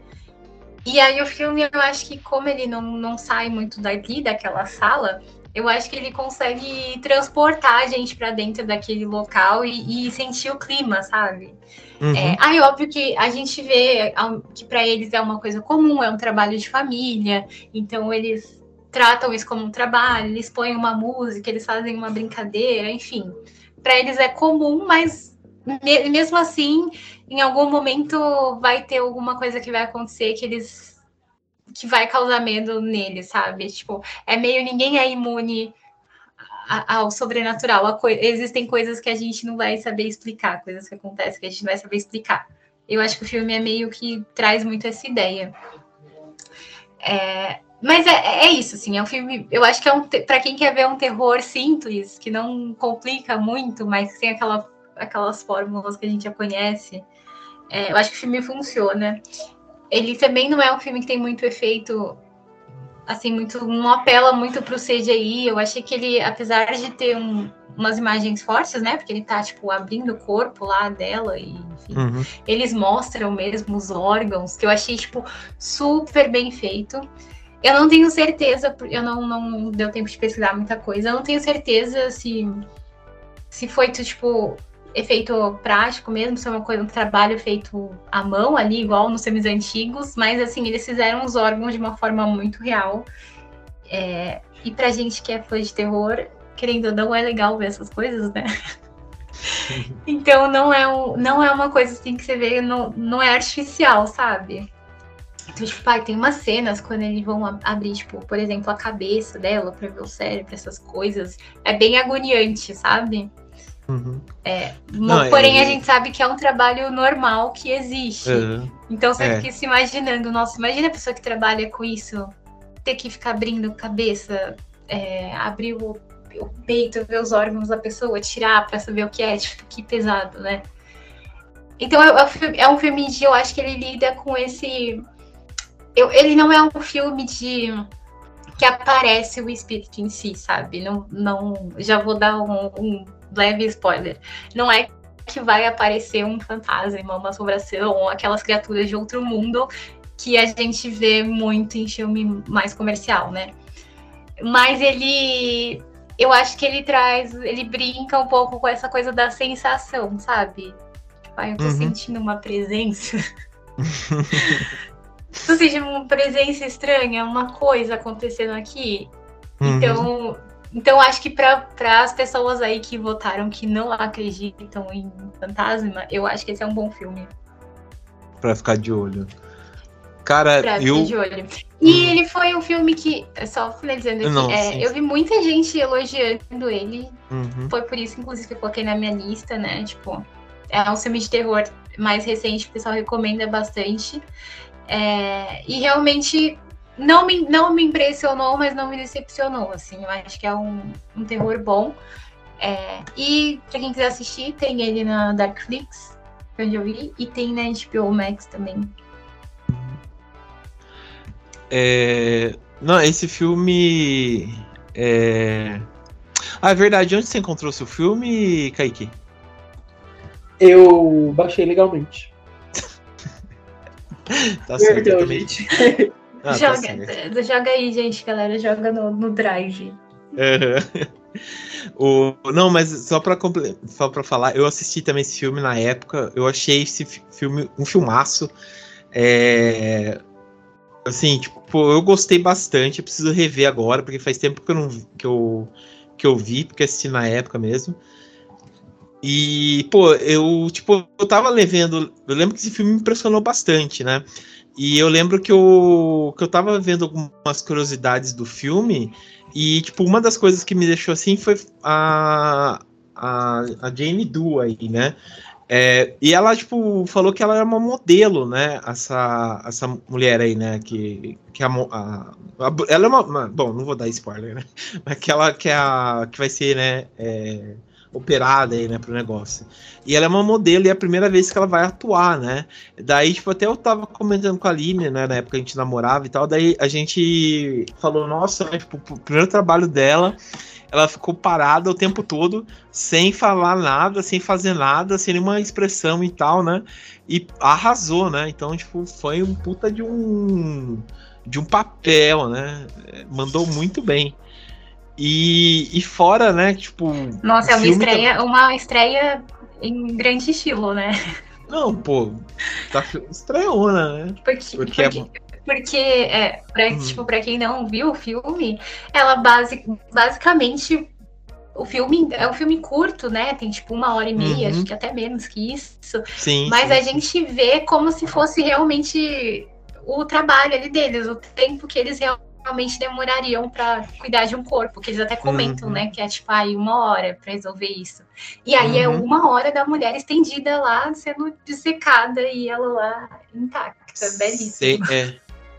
E aí o filme, eu acho que como ele não, não sai muito dali, daquela sala, eu acho que ele consegue transportar a gente para dentro daquele local e, e, sentir o clima, sabe? Uhum. É, aí, óbvio que a gente vê que para eles é uma coisa comum, é um trabalho de família, então eles tratam isso como um trabalho, eles põem uma música, eles fazem uma brincadeira, enfim. Para eles é comum, mas mesmo assim, em algum momento vai ter alguma coisa que vai acontecer que eles que vai causar medo neles, sabe? Tipo, é meio ninguém é imune ao sobrenatural. Co existem coisas que a gente não vai saber explicar, coisas que acontecem que a gente não vai saber explicar. Eu acho que o filme é meio que traz muito essa ideia. É, mas é, é, isso, assim, é um filme. Eu acho que é um. para quem quer ver um terror simples, que não complica muito, mas sem aquela aquelas fórmulas que a gente já conhece. É, eu acho que o filme funciona. Ele também não é um filme que tem muito efeito, assim, muito não apela muito pro CGI. Eu achei que ele, apesar de ter um, umas imagens fortes, né? Porque ele tá, tipo, abrindo o corpo lá dela e, enfim, uhum. eles mostram mesmo os órgãos, que eu achei, tipo, super bem feito. Eu não tenho certeza, eu não, não deu tempo de pesquisar muita coisa, eu não tenho certeza se, se foi, tipo, efeito prático mesmo, se é uma coisa, um trabalho feito à mão ali, igual nos filmes antigos, mas assim, eles fizeram os órgãos de uma forma muito real. É, e pra gente que é fã de terror, querendo ou não, é legal ver essas coisas, né? então não é, um, não é uma coisa assim que você vê, não, não é artificial, sabe? Então, tipo, pai, tem umas cenas quando eles vão abrir, tipo, por exemplo, a cabeça dela pra ver o cérebro, essas coisas. É bem agoniante, sabe? Uhum. É, Não, porém, é... a gente sabe que é um trabalho normal que existe. Uhum. Então você é. fica se imaginando, nossa, imagina a pessoa que trabalha com isso, ter que ficar abrindo cabeça, é, abrir o, o, peito, ver os órgãos da pessoa, tirar para saber o que é, tipo, que pesado, né? Então é, é, é um filme de, eu acho que ele lida com esse. Eu, ele não é um filme de que aparece o espírito em si, sabe? Não, não já vou dar um, um leve spoiler. Não é que vai aparecer um fantasma, uma assombração, aquelas criaturas de outro mundo que a gente vê muito em filme mais comercial, né? Mas ele. Eu acho que ele traz. Ele brinca um pouco com essa coisa da sensação, sabe? Tipo, eu tô uhum. sentindo uma presença. tô sentindo uma presença estranha, uma coisa acontecendo aqui. Uhum. Então, então, acho que para as pessoas aí que votaram que não acreditam em fantasma, eu acho que esse é um bom filme. Pra ficar de olho. Cara, pra eu. De olho. E hum. ele foi um filme que, só finalizando aqui, não, é, eu vi muita gente elogiando ele. Uhum. Foi por isso, inclusive, que eu coloquei na minha lista, né? Tipo, é um filme de terror mais recente, o pessoal recomenda bastante. É, e realmente não me, não me impressionou, mas não me decepcionou, assim. Eu acho que é um, um terror bom. É, e pra quem quiser assistir, tem ele na Darkflix, onde eu vi, e tem na HBO Max também. É, não, esse filme. É... Ah, é verdade. Onde você encontrou seu filme, Kaique? Eu baixei legalmente. tá certo. Perdão, também. gente. Ah, tá joga, certo. joga aí, gente, galera. Joga no, no Drive. Aham. o, não, mas só pra, só pra falar, eu assisti também esse filme na época. Eu achei esse fi- filme um filmaço. É, assim, tipo, eu gostei bastante. Eu preciso rever agora, porque faz tempo que eu não vi- que eu, que eu vi, porque assisti na época mesmo. E, pô, eu, tipo, eu tava levando. Eu lembro que esse filme me impressionou bastante, né? E eu lembro que eu, que eu tava vendo algumas curiosidades do filme. E, tipo, uma das coisas que me deixou assim foi a, a, a Jane Doe aí, né? É, e ela, tipo, falou que ela era uma modelo, né? Essa, essa mulher aí, né? Que, que a, a, a- ela é uma, uma- Bom, não vou dar spoiler, né? Mas que ela que, é a, que vai ser, né? é, operada aí, né? Pro negócio. E ela é uma modelo e é a primeira vez que ela vai atuar, né? Daí, tipo, até eu tava comentando com a Aline, né? Na época a gente namorava e tal. Daí a gente falou, nossa, né, tipo, o primeiro trabalho dela, ela ficou parada o tempo todo, sem falar nada, sem fazer nada, sem nenhuma expressão e tal, né? E arrasou, né? Então, tipo, foi um puta de um. de um papel, né? Mandou muito bem. E, e fora, né, tipo. Nossa, é uma estreia, uma estreia em grande estilo, né? Não, pô, tá estranhona, né? Porque, Porque é porque, porque, é, pra, Hum. tipo, pra quem não viu o filme, ela basi basicamente. O filme é um filme curto, né? Tem tipo uma hora e meia, Uhum. acho que até menos que isso. Sim. Mas sim, a gente vê como se fosse realmente o trabalho ali deles, o tempo que eles realmente demorariam para cuidar de um corpo, que eles até comentam, Uhum. né, que é tipo aí uma hora para resolver isso. E aí é Uhum. uma hora da mulher estendida lá, sendo dissecada e ela lá intacta, belíssimo. Sei, é.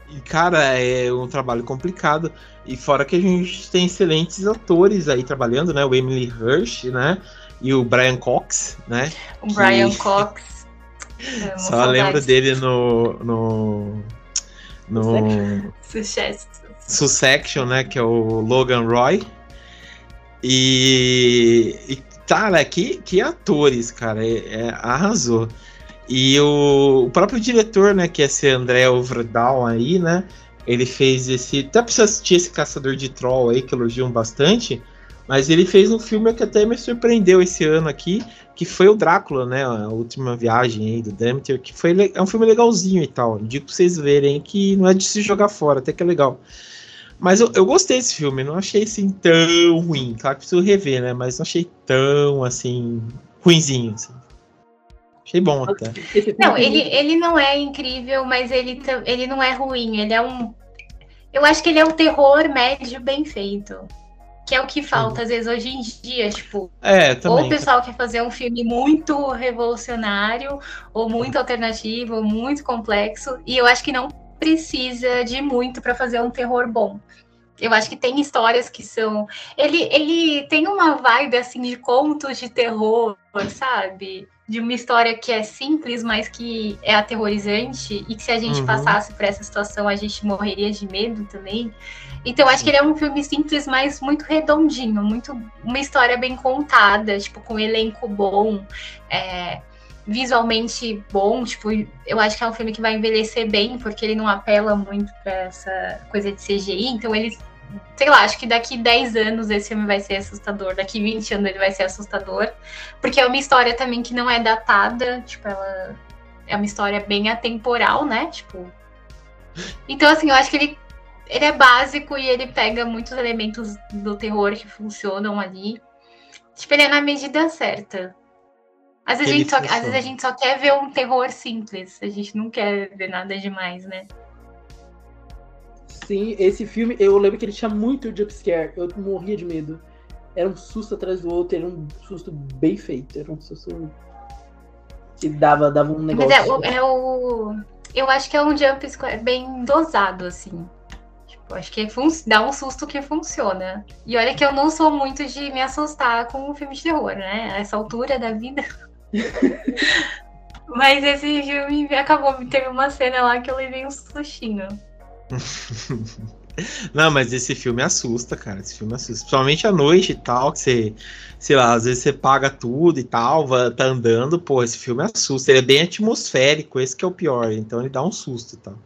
E, cara, é um trabalho complicado. E fora que a gente tem excelentes atores aí trabalhando, né? O Emily Hirsch, né? E o Brian Cox, né? O Brian que- Cox. amo, Só lembro dele no. no. no Sucesso. Succession, né? Que é o Logan Roy. E. e cara, que, que atores, cara. é- é- arrasou. E o, o próprio diretor, né? Que é esse André Overdal aí, né? Ele fez esse. Até precisa assistir esse Caçador de Troll aí, que elogiam bastante. Mas ele fez um filme que até me surpreendeu esse ano aqui, que foi o Drácula, né? A última viagem aí do Demeter, que foi é um filme legalzinho e tal. Digo pra vocês verem que não é de se jogar fora, até que é legal. Mas eu, eu gostei desse filme, não achei assim tão ruim. Claro que preciso rever, né? Mas não achei tão assim. ruinzinho. Assim. Achei bom até. Não, ele, ele não é incrível, mas ele, ele não é ruim. Ele é um. Eu acho que ele é um terror médio bem feito. Que é o que falta, às vezes, hoje em dia. Tipo, É, ou o também. pessoal quer fazer um filme muito revolucionário, ou muito alternativo, ou muito complexo. E eu acho que não precisa de muito para fazer um terror bom. Eu acho que tem histórias que são. Ele, ele tem uma vibe assim de contos de terror, sabe? De uma história que é simples, mas que é aterrorizante, e que se a gente Uhum. passasse por essa situação, a gente morreria de medo também. Então, acho que ele é um filme simples, mas muito redondinho, muito uma história bem contada, tipo, com um elenco bom, é, visualmente bom, tipo, eu acho que é um filme que vai envelhecer bem, porque ele não apela muito pra essa coisa de CGI, então ele sei lá, acho que daqui 10 anos esse filme vai ser assustador, daqui 20 anos ele vai ser assustador, porque é uma história também que não é datada, tipo, ela é uma história bem atemporal, né? Tipo. Então, assim, eu acho que ele, ele é básico e ele pega muitos elementos do terror que funcionam ali. Tipo, ele é na medida certa. Às vezes, a gente só, às vezes a gente só quer ver um terror simples. A gente não quer ver nada demais, né? Sim, esse filme, eu lembro que ele tinha muito jumpscare. Eu morria de medo. Era um susto atrás do outro, era um susto bem feito. Era um susto que dava, dava um Mas negócio. é, o- é o. Eu acho que é um jump scare bem dosado, assim. Tipo, acho que dá um susto que funciona. E olha que eu não sou muito de me assustar com um filme de terror, né? A essa altura da vida. Mas esse filme acabou. Teve uma cena lá que eu levei um sustinho. Não, mas esse filme assusta, cara. Esse filme assusta. Principalmente à noite e tal, que você, sei lá, às vezes você paga tudo e tal, tá andando, pô, esse filme assusta. Ele é bem atmosférico, esse que é o pior. Então ele dá um susto e tal.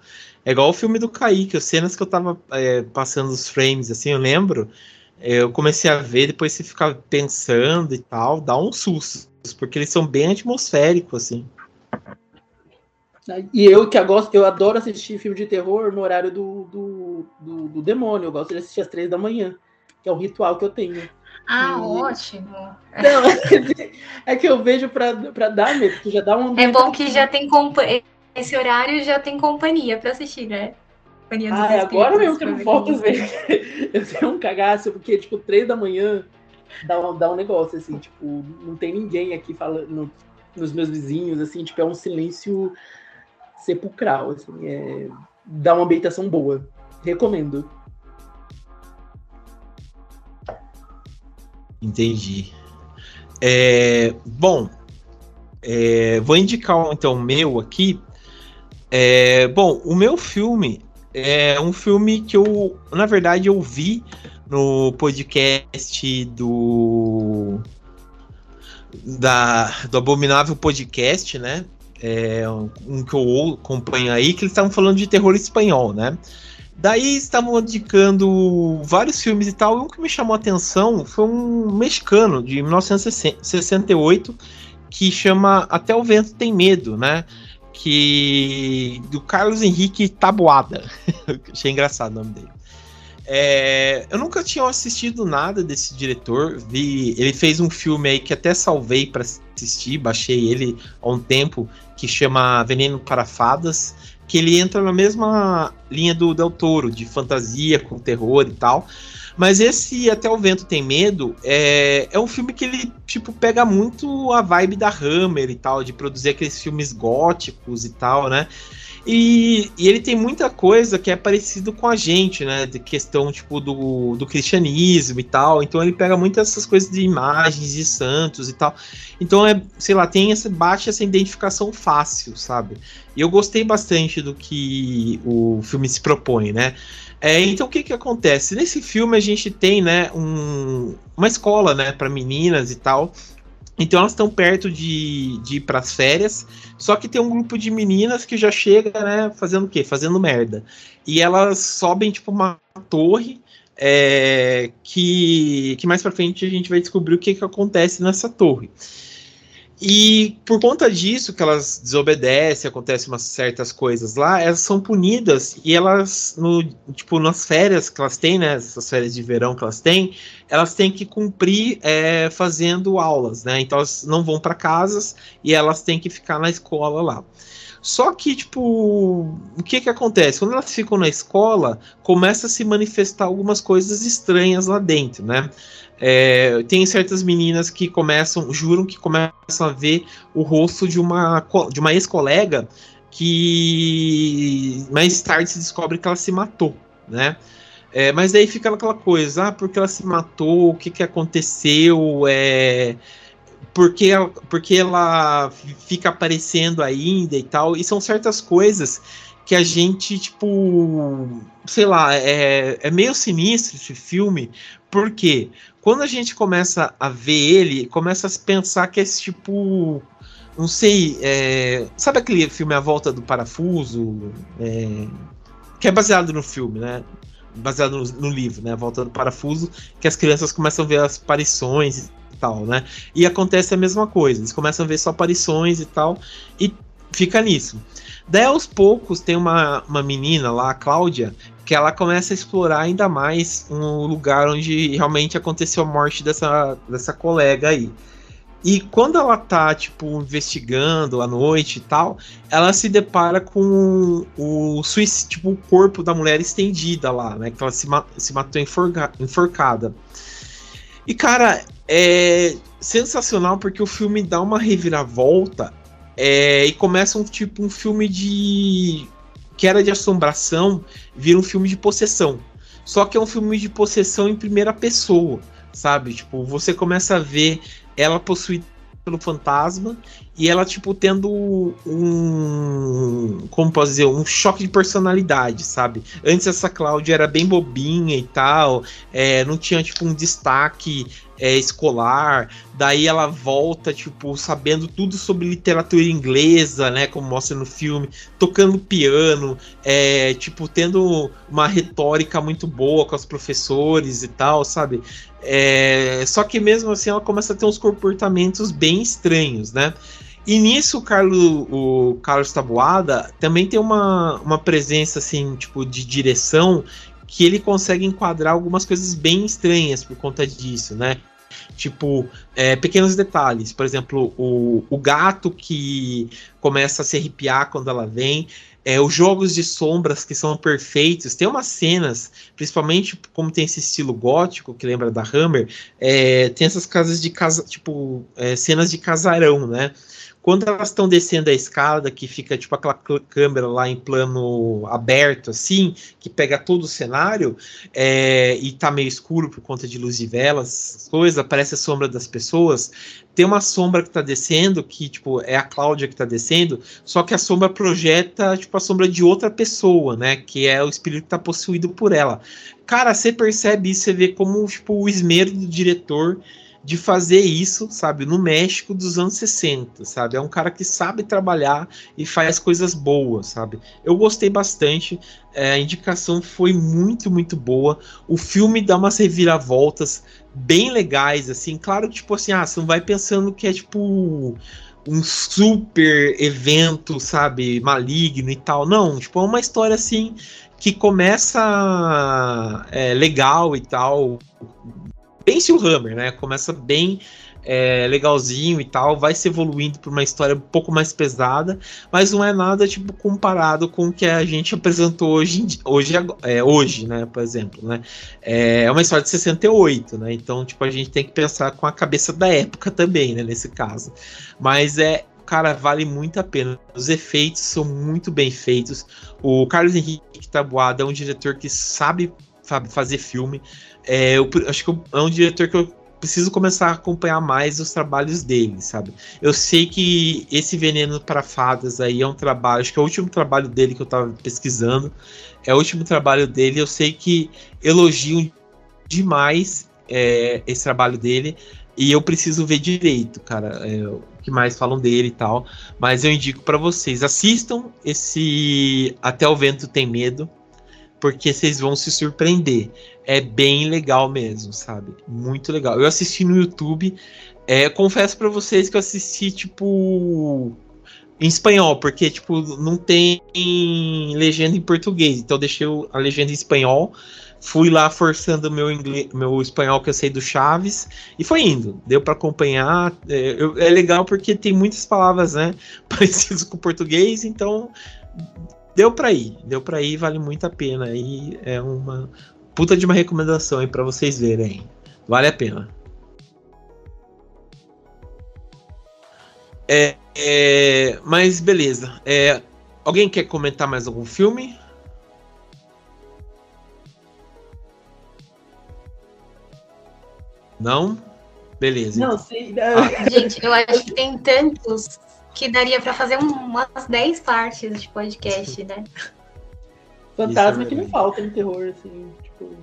É igual o filme do Kaique, as cenas que eu tava é, passando os frames, assim, eu lembro. Eu comecei a ver, depois você fica pensando e tal, dá um susto, porque eles são bem atmosféricos, assim. E eu que gosto, eu adoro assistir filme de terror no horário do, do, do, do demônio. Eu gosto de assistir às três da manhã, que é o ritual que eu tenho. Ah, e... ótimo. Não, é que eu vejo para dar medo, que já dá um. É bom que já tem companhia. Esse horário já tem companhia para assistir, né? Companhia ah, é agora mesmo que eu não volto ver. Eu tenho um cagaço, porque, tipo, três da manhã dá um, dá um negócio, assim, tipo, não tem ninguém aqui falando nos meus vizinhos, assim, tipo, é um silêncio sepulcral, assim, é, dá uma ambientação boa. Recomendo. Entendi. É, bom, é, vou indicar então o meu aqui. É, bom, o meu filme é um filme que eu, na verdade, eu vi no podcast do da, do Abominável Podcast, né? é, um que eu acompanho aí, que eles estavam falando de terror espanhol, né? Daí estavam indicando vários filmes e tal, e um que me chamou a atenção foi um mexicano de 1968 que chama Até o Vento Tem Medo, né? Que do Carlos Henrique Taboada. Achei engraçado o nome dele. É, eu nunca tinha assistido nada desse diretor. Vi, ele fez um filme aí que até salvei para assistir, baixei ele há um tempo, que chama Veneno para Fadas, que ele entra na mesma linha do Del Toro, de fantasia com terror e tal. Mas esse Até o Vento Tem Medo é, é um filme que ele, tipo, pega muito a vibe da Hammer e tal, de produzir aqueles filmes góticos e tal, né? E, e, ele tem muita coisa que é parecido com a gente, né? De questão, tipo, do, do cristianismo e tal. Então ele pega muitas essas coisas de imagens de santos e tal. Então é, sei lá, tem essa, baixa essa identificação fácil, sabe? E eu gostei bastante do que o filme se propõe, né? É, então o que que acontece? Nesse filme a gente tem, né, um, uma escola, né, para meninas e tal. Então elas estão perto de, de ir para as férias, só que tem um grupo de meninas que já chega, né, fazendo o quê? Fazendo merda. E elas sobem tipo uma torre é, que, que mais para frente a gente vai descobrir o que, que acontece nessa torre. E por conta disso, que elas desobedecem, acontecem umas certas coisas lá, elas são punidas e elas, no, tipo, nas férias que elas têm, né, essas férias de verão que elas têm, elas têm que cumprir é, fazendo aulas, né, então elas não vão para casas e elas têm que ficar na escola lá. Só que, tipo, o que que acontece? Quando elas ficam na escola, começa a se manifestar algumas coisas estranhas lá dentro, né? É, tem certas meninas que começam, juram que começam a ver o rosto de uma, de uma ex-colega que mais tarde se descobre que ela se matou, né? É, mas daí fica aquela coisa, ah, porque ela se matou, o que, que aconteceu, é, porque, ela, porque ela fica aparecendo ainda e tal, e são certas coisas que a gente, tipo, sei lá, é, é meio sinistro esse filme, porque quando a gente começa a ver ele, começa a pensar que é esse tipo. Não sei. É, sabe aquele filme A Volta do Parafuso? É, que é baseado no filme, né? Baseado no, no, livro, né? A Volta do Parafuso, que as crianças começam a ver as aparições e tal, né? E acontece a mesma coisa. Eles começam a ver só aparições e tal. E fica nisso. Daí aos poucos tem uma, uma menina lá, a Cláudia, que ela começa a explorar ainda mais um lugar onde realmente aconteceu a morte dessa, dessa colega aí. E quando ela tá, tipo, investigando à noite e tal, ela se depara com o suicídio, tipo, o corpo da mulher estendida lá, né? Que ela se, ma se matou enforca enforcada. E, cara, é sensacional porque o filme dá uma reviravolta é, e começa um tipo um filme de que era de assombração, vira um filme de possessão. Só que é um filme de possessão em primeira pessoa, sabe? Tipo, você começa a ver ela possuída pelo fantasma e ela, tipo, tendo um. Como posso dizer? Um choque de personalidade, sabe? Antes essa Cláudia era bem bobinha e tal, é, não tinha, tipo, um destaque é, escolar, daí ela volta, tipo, sabendo tudo sobre literatura inglesa, né, como mostra no filme, tocando piano, é, tipo, tendo uma retórica muito boa com os professores e tal, sabe? É, só que mesmo assim ela começa a ter uns comportamentos bem estranhos, né? E nisso o Carlos, o Carlos Tabuada também tem uma, uma presença assim, tipo, de direção que ele consegue enquadrar algumas coisas bem estranhas por conta disso, né? Tipo, é, pequenos detalhes. Por exemplo, o, o gato que começa a se arrepiar quando ela vem. É, os jogos de sombras que são perfeitos. Tem umas cenas, principalmente como tem esse estilo gótico que lembra da Hammer, é, tem essas casas de casa, tipo, é, cenas de casarão, né? Quando elas estão descendo a escada, que fica tipo aquela câmera lá em plano aberto, assim, que pega todo o cenário, é, e tá meio escuro por conta de luz de velas, coisas, aparece a sombra das pessoas. Tem uma sombra que tá descendo, que, tipo, é a Cláudia que tá descendo, só que a sombra projeta, tipo, a sombra de outra pessoa, né? Que é o espírito que tá possuído por ela. Cara, você percebe isso, você vê como, tipo, o esmero do diretor de fazer isso, sabe, no México dos anos 60, sabe? É um cara que sabe trabalhar e faz coisas boas, sabe? Eu gostei bastante, é, a indicação foi muito, muito boa. O filme dá umas reviravoltas bem legais, assim. Claro, tipo assim, ah, você não vai pensando que é tipo um super evento, sabe, maligno e tal. Não, tipo, é uma história assim que começa é, legal e tal, bem Hammer, né? Começa bem é, legalzinho e tal, vai se evoluindo para uma história um pouco mais pesada, mas não é nada tipo comparado com o que a gente apresentou hoje, hoje, é, hoje, né? Por exemplo, né? É, é uma história de 68, né? Então, tipo, a gente tem que pensar com a cabeça da época também, né? Nesse caso, mas é cara, vale muito a pena. Os efeitos são muito bem feitos. O Carlos Henrique Tabuada é um diretor que sabe, sabe fazer filme. É, eu acho que é um diretor que eu preciso começar a acompanhar mais os trabalhos dele, sabe? Eu sei que esse Veneno para Fadas aí é um trabalho, acho que é o último trabalho dele que eu tava pesquisando, é o último trabalho dele. Eu sei que elogiam demais é, esse trabalho dele e eu preciso ver direito, cara, é, o que mais falam dele e tal. Mas eu indico para vocês, assistam esse Até o Vento Tem Medo porque vocês vão se surpreender. É bem legal mesmo, sabe? Muito legal. Eu assisti no YouTube. É, confesso para vocês que eu assisti, tipo, em espanhol, porque, tipo, não tem legenda em português. Então eu deixei a legenda em espanhol. Fui lá forçando meu inglês, meu espanhol que eu sei do Chaves e foi indo. Deu para acompanhar. É, eu, é legal porque tem muitas palavras, né, parecidas com o português, então deu para ir, deu para ir, vale muito a pena. Aí é uma puta de uma recomendação aí para vocês verem. Vale a pena. É, é, mas beleza. É, alguém quer comentar mais algum filme? Não? Beleza. Não, então. sim. Ah. Gente, eu acho que tem tantos que daria para fazer umas 10 partes de podcast, né? Fantasma é que não falta no terror, assim, tipo.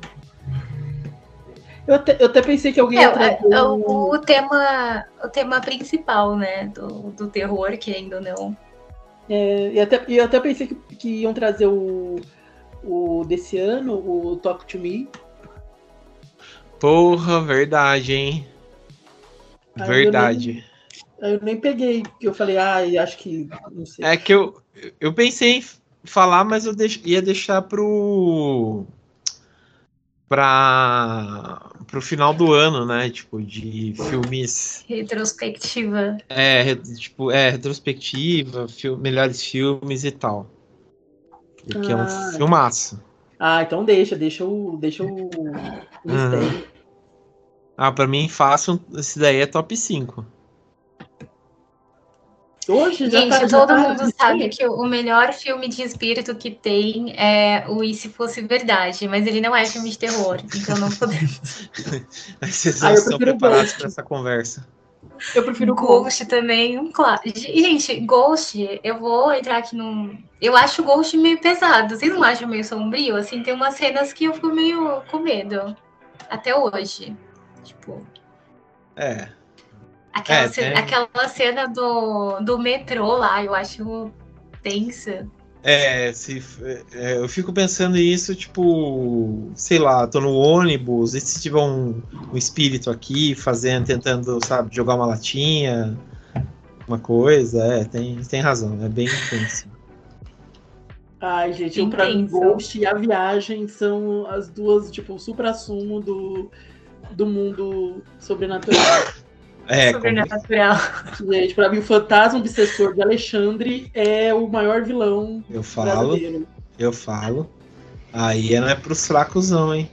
Eu até, eu até pensei que alguém é, ia é, o, o, tema o tema principal, né, do, do terror, que ainda não. É, e até, eu até pensei que, que iam trazer o, o desse ano, o Talk to Me. Porra, verdade, hein? Verdade. Eu nem peguei, porque eu falei, ah, acho que. Não sei. É que eu, eu pensei em falar, mas eu deix, ia deixar pro. Pra, pro final do ano, né? Tipo, de filmes. Retrospectiva. É, tipo, é, retrospectiva, filme, melhores filmes e tal. Porque ah, é um ah. filmaço. Ah, então deixa, deixa o. Deixa o, uhum. Ah, pra mim, fácil, esse daí é top 5. Hoje Gente, tá todo mundo sabe que o melhor filme de espírito que tem é o E Se Fosse Verdade, mas ele não é filme de terror, então não podemos. Vocês ah, estão preparados para essa conversa. Eu prefiro Ghost também, um clássico. Gente, Ghost, eu vou entrar aqui num. Eu acho Ghost meio pesado. Vocês não acham meio sombrio? Assim, tem umas cenas que eu fico meio com medo. Até hoje. Tipo. É. Aquela, É, cena, tem- aquela cena do, do metrô lá, eu acho tensa. É, se, é, eu fico pensando isso, tipo, sei lá, tô no ônibus, e se tiver um, um espírito aqui fazendo, tentando, sabe, jogar uma latinha, uma coisa, é, tem, tem razão, é bem intenso. Ai, gente, eu, pra. Ghost e a viagem são as duas, tipo, o supra-sumo do, do mundo sobrenatural. É, Sobrenatural. gente, pra mim, o fantasma obsessor de Alexandre é o maior vilão eu falo, brasileiro. eu falo. Aí não é pros fracos não, hein?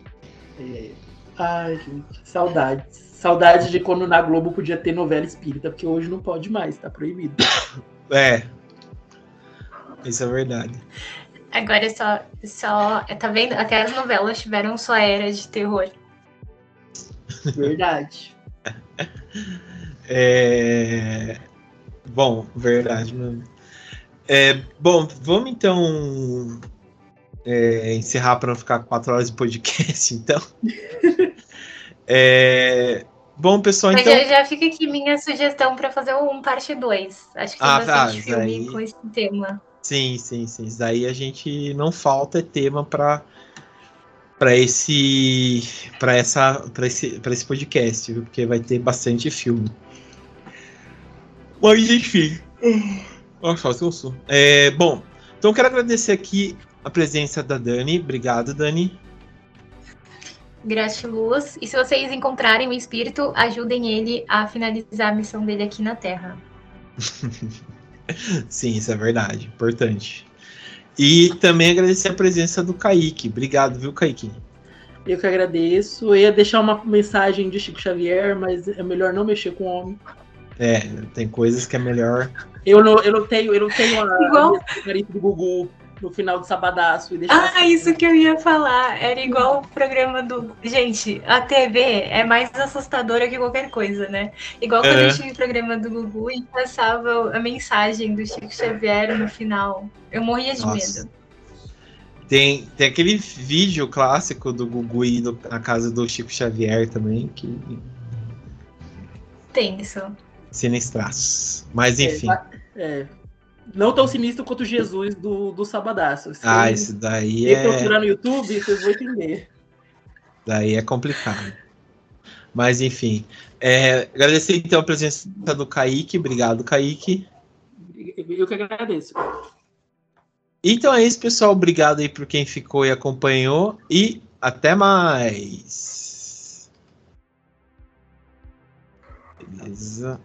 É. Ai, gente, saudades. Saudades de quando na Globo podia ter novela espírita, porque hoje não pode mais, tá proibido. É. Isso é verdade. Agora é só, só. Tá vendo? Até as novelas tiveram sua era de terror. Verdade. É... Bom, verdade. É, bom, vamos então é, encerrar para não ficar quatro horas de podcast, então. É, Bom, pessoal, então. já, já fica aqui minha sugestão pra fazer um parte 2. Acho que tem Ah, bastante tá, filme aí- com esse tema. Sim, sim, sim. Isso daí a gente não falta é tema para para esse para essa para esse para esse podcast, viu? porque vai ter bastante filme. Mas enfim. Nossa, eu sou. É, bom, então quero agradecer aqui a presença da Dani. Obrigado, Dani. Gratiluz. E se vocês encontrarem o espírito, ajudem ele a finalizar a missão dele aqui na Terra. Sim, isso é verdade, importante. E também agradecer a presença do Kaique. Obrigado, viu, Kaique? Eu que agradeço. Eu ia deixar uma mensagem de Chico Xavier, mas é melhor não mexer com o homem. É, tem coisas que é melhor. Eu não, eu não tenho, eu não tenho a, Igual- a carinha do Gugu no final do sabadaço e deixar Ah, isso que eu ia falar. Era igual o programa do. Gente, a TV é mais assustadora que qualquer coisa, né? Igual quando É. eu tinha o programa do Gugu e passava a mensagem do Chico Xavier no final. Eu morria de Nossa. medo. Tem, tem aquele vídeo clássico do Gugu indo na casa do Chico Xavier também, que Tenso. sinistraço. Mas enfim. É, não tão sinistro quanto o Jesus do, do sabadaço. Se Ah, isso daí é, procurar no YouTube, vocês vão entender. daí é complicado. Mas enfim. É, agradecer então a presença do Kaique. Obrigado, Kaique. Eu que agradeço. Então é isso, pessoal. Obrigado aí por quem ficou e acompanhou. E até mais. Beleza.